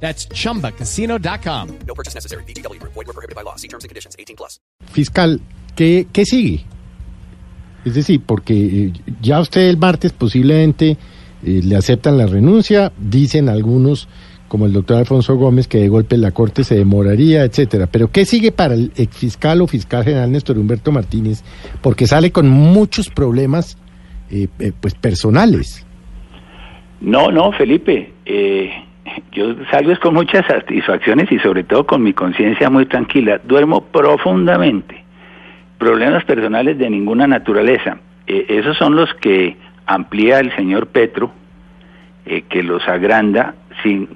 That's chumbacasino.com. No purchase necessary. BGW. Void were prohibited by law. See terms and conditions. 18 plus. Fiscal, ¿qué, qué sigue? Es decir, porque eh, ya usted el martes posiblemente eh, le aceptan la renuncia, dicen algunos, como el doctor Alfonso Gómez, que de golpe la Corte se demoraría, etcétera. Pero ¿qué sigue para el exfiscal o fiscal general Néstor Humberto Martínez? Porque sale con muchos problemas eh, eh, pues personales. No, no, Felipe. eh, yo salgo es con muchas satisfacciones y sobre todo con mi conciencia muy tranquila. Duermo profundamente. Problemas personales de ninguna naturaleza. Eh, esos son los que amplía el señor Petro, eh, que los agranda sin...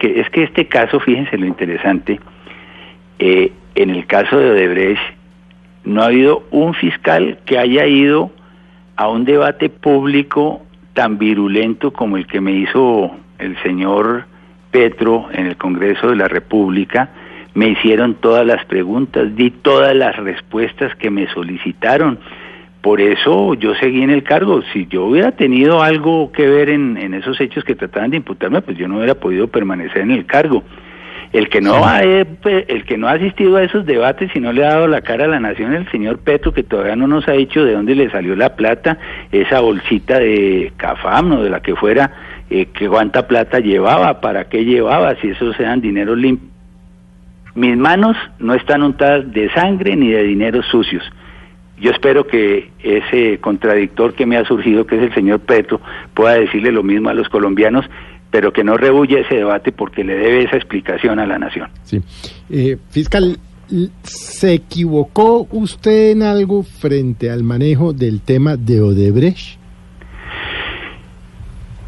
Que, es que este caso, fíjense lo interesante, eh, en el caso de Odebrecht no ha habido un fiscal que haya ido a un debate público tan virulento como el que me hizo el señor Petro en el Congreso de la República. Me hicieron todas las preguntas, di todas las respuestas que me solicitaron. Por eso yo seguí en el cargo. Si yo hubiera tenido algo que ver en, en esos hechos que trataban de imputarme, pues yo no hubiera podido permanecer en el cargo. El que no ha eh, pe- el que no ha asistido a esos debates y no le ha dado la cara a la nación el señor Petro que todavía no nos ha dicho de dónde le salió la plata esa bolsita de Cafam o de la que fuera eh, que cuánta plata llevaba para qué llevaba si esos eran dineros limpios mis manos no están untadas de sangre ni de dineros sucios yo espero que ese contradictor que me ha surgido, que es el señor Petro, pueda decirle lo mismo a los colombianos, pero que no rehuya ese debate porque le debe esa explicación a la nación. Sí. Eh, fiscal, ¿se equivocó usted en algo frente al manejo del tema de Odebrecht?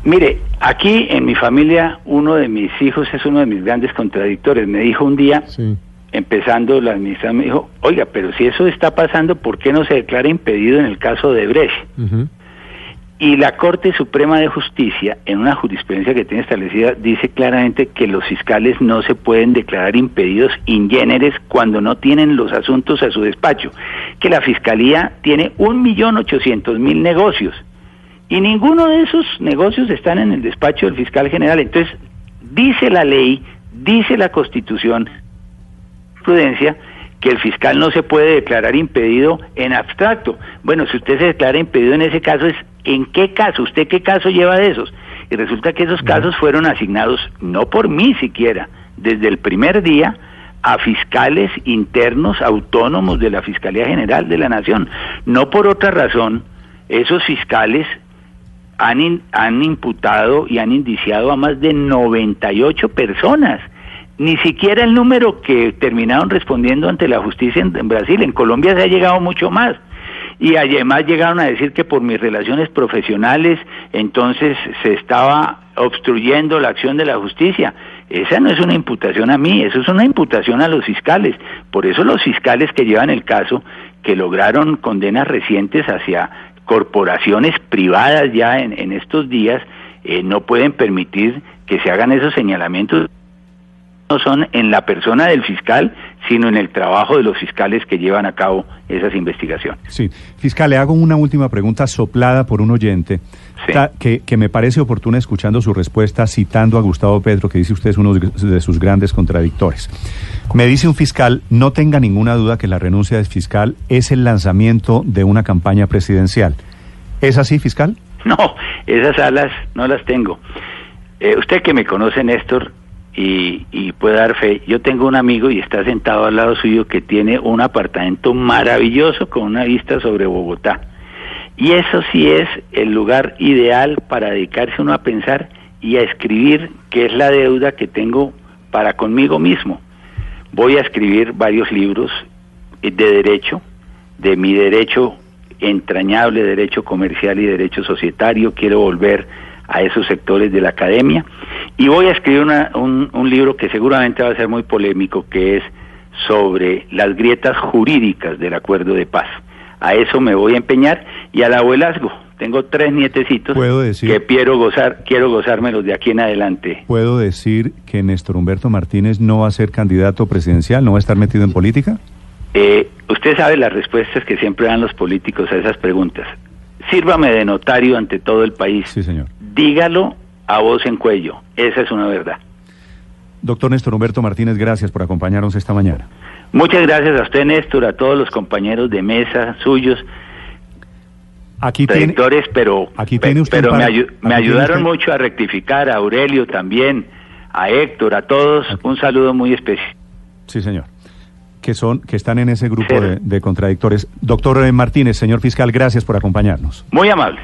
Mire, aquí en mi familia uno de mis hijos es uno de mis grandes contradictores. Me dijo un día, Sí. empezando la administración, me dijo, oiga, pero si eso está pasando, ¿por qué no se declara impedido en el caso de Brecht? Y la Corte Suprema de Justicia, en una jurisprudencia que tiene establecida, dice claramente que los fiscales no se pueden declarar impedidos in generis cuando no tienen los asuntos a su despacho, que la Fiscalía tiene un millón ochocientos mil negocios y ninguno de esos negocios están en el despacho del fiscal general. Entonces, dice la ley, dice la Constitución, prudencia que el fiscal no se puede declarar impedido en abstracto. Bueno, si usted se declara impedido en ese caso, es ¿en qué caso? ¿Usted qué caso lleva de esos? Y resulta que esos casos fueron asignados, no por mí siquiera, desde el primer día a fiscales internos autónomos de la Fiscalía General de la Nación. No por otra razón, esos fiscales han, in- han imputado y han indiciado a más de 98 personas. Ni siquiera el número que terminaron respondiendo ante la justicia en, en Brasil. En Colombia se ha llegado mucho más. Y además llegaron a decir que por mis relaciones profesionales entonces se estaba obstruyendo la acción de la justicia. Esa no es una imputación a mí, eso es una imputación a los fiscales. Por eso los fiscales que llevan el caso, que lograron condenas recientes hacia corporaciones privadas ya en, estos días, eh, no pueden permitir que se hagan esos señalamientos. No son en la persona del fiscal, sino en el trabajo de los fiscales que llevan a cabo esas investigaciones. Sí. Fiscal, le hago una última pregunta soplada por un oyente Sí. que, que me parece oportuna escuchando su respuesta citando a Gustavo Petro, que dice usted es uno de sus grandes contradictores. Me dice un fiscal, no tenga ninguna duda que la renuncia del fiscal es el lanzamiento de una campaña presidencial. ¿Es así, fiscal? No, esas alas no las tengo. Eh, usted que me conoce, Néstor, y, y puede dar fe, yo tengo un amigo y está sentado al lado suyo que tiene un apartamento maravilloso con una vista sobre Bogotá. Y eso sí es el lugar ideal para dedicarse uno a pensar y a escribir qué es la deuda que tengo para conmigo mismo. Voy a escribir varios libros eh, de derecho, de mi derecho entrañable, derecho comercial y derecho societario. Quiero volver a esos sectores de la academia. Y voy a escribir una- un, un libro que seguramente va a ser muy polémico, que es sobre las grietas jurídicas del acuerdo de paz. A eso me voy a empeñar y al abuelazgo. Tengo tres nietecitos ¿Puedo decir- que quiero gozar, quiero gozármelos de aquí en adelante. ¿Puedo decir que Néstor Humberto Martínez no va a ser candidato presidencial, no va a estar metido en política? Eh, usted sabe las respuestas que siempre dan los políticos a esas preguntas. Sírvame de notario ante todo el país. Sí, señor. Dígalo a voz en cuello. Esa es una verdad. Doctor Néstor Humberto Martínez, gracias por acompañarnos esta mañana. Muchas gracias a usted, Néstor, a todos los compañeros de mesa suyos, Aquí pero, aquí tiene usted pero un me, ayu- aquí me ayudaron usted- mucho a rectificar, a Aurelio también, a Héctor, a todos, un saludo muy especial. sí, señor, que son, que están en ese grupo de, de contradictores. Doctor eh, Martínez, señor fiscal, gracias por acompañarnos. Muy amables.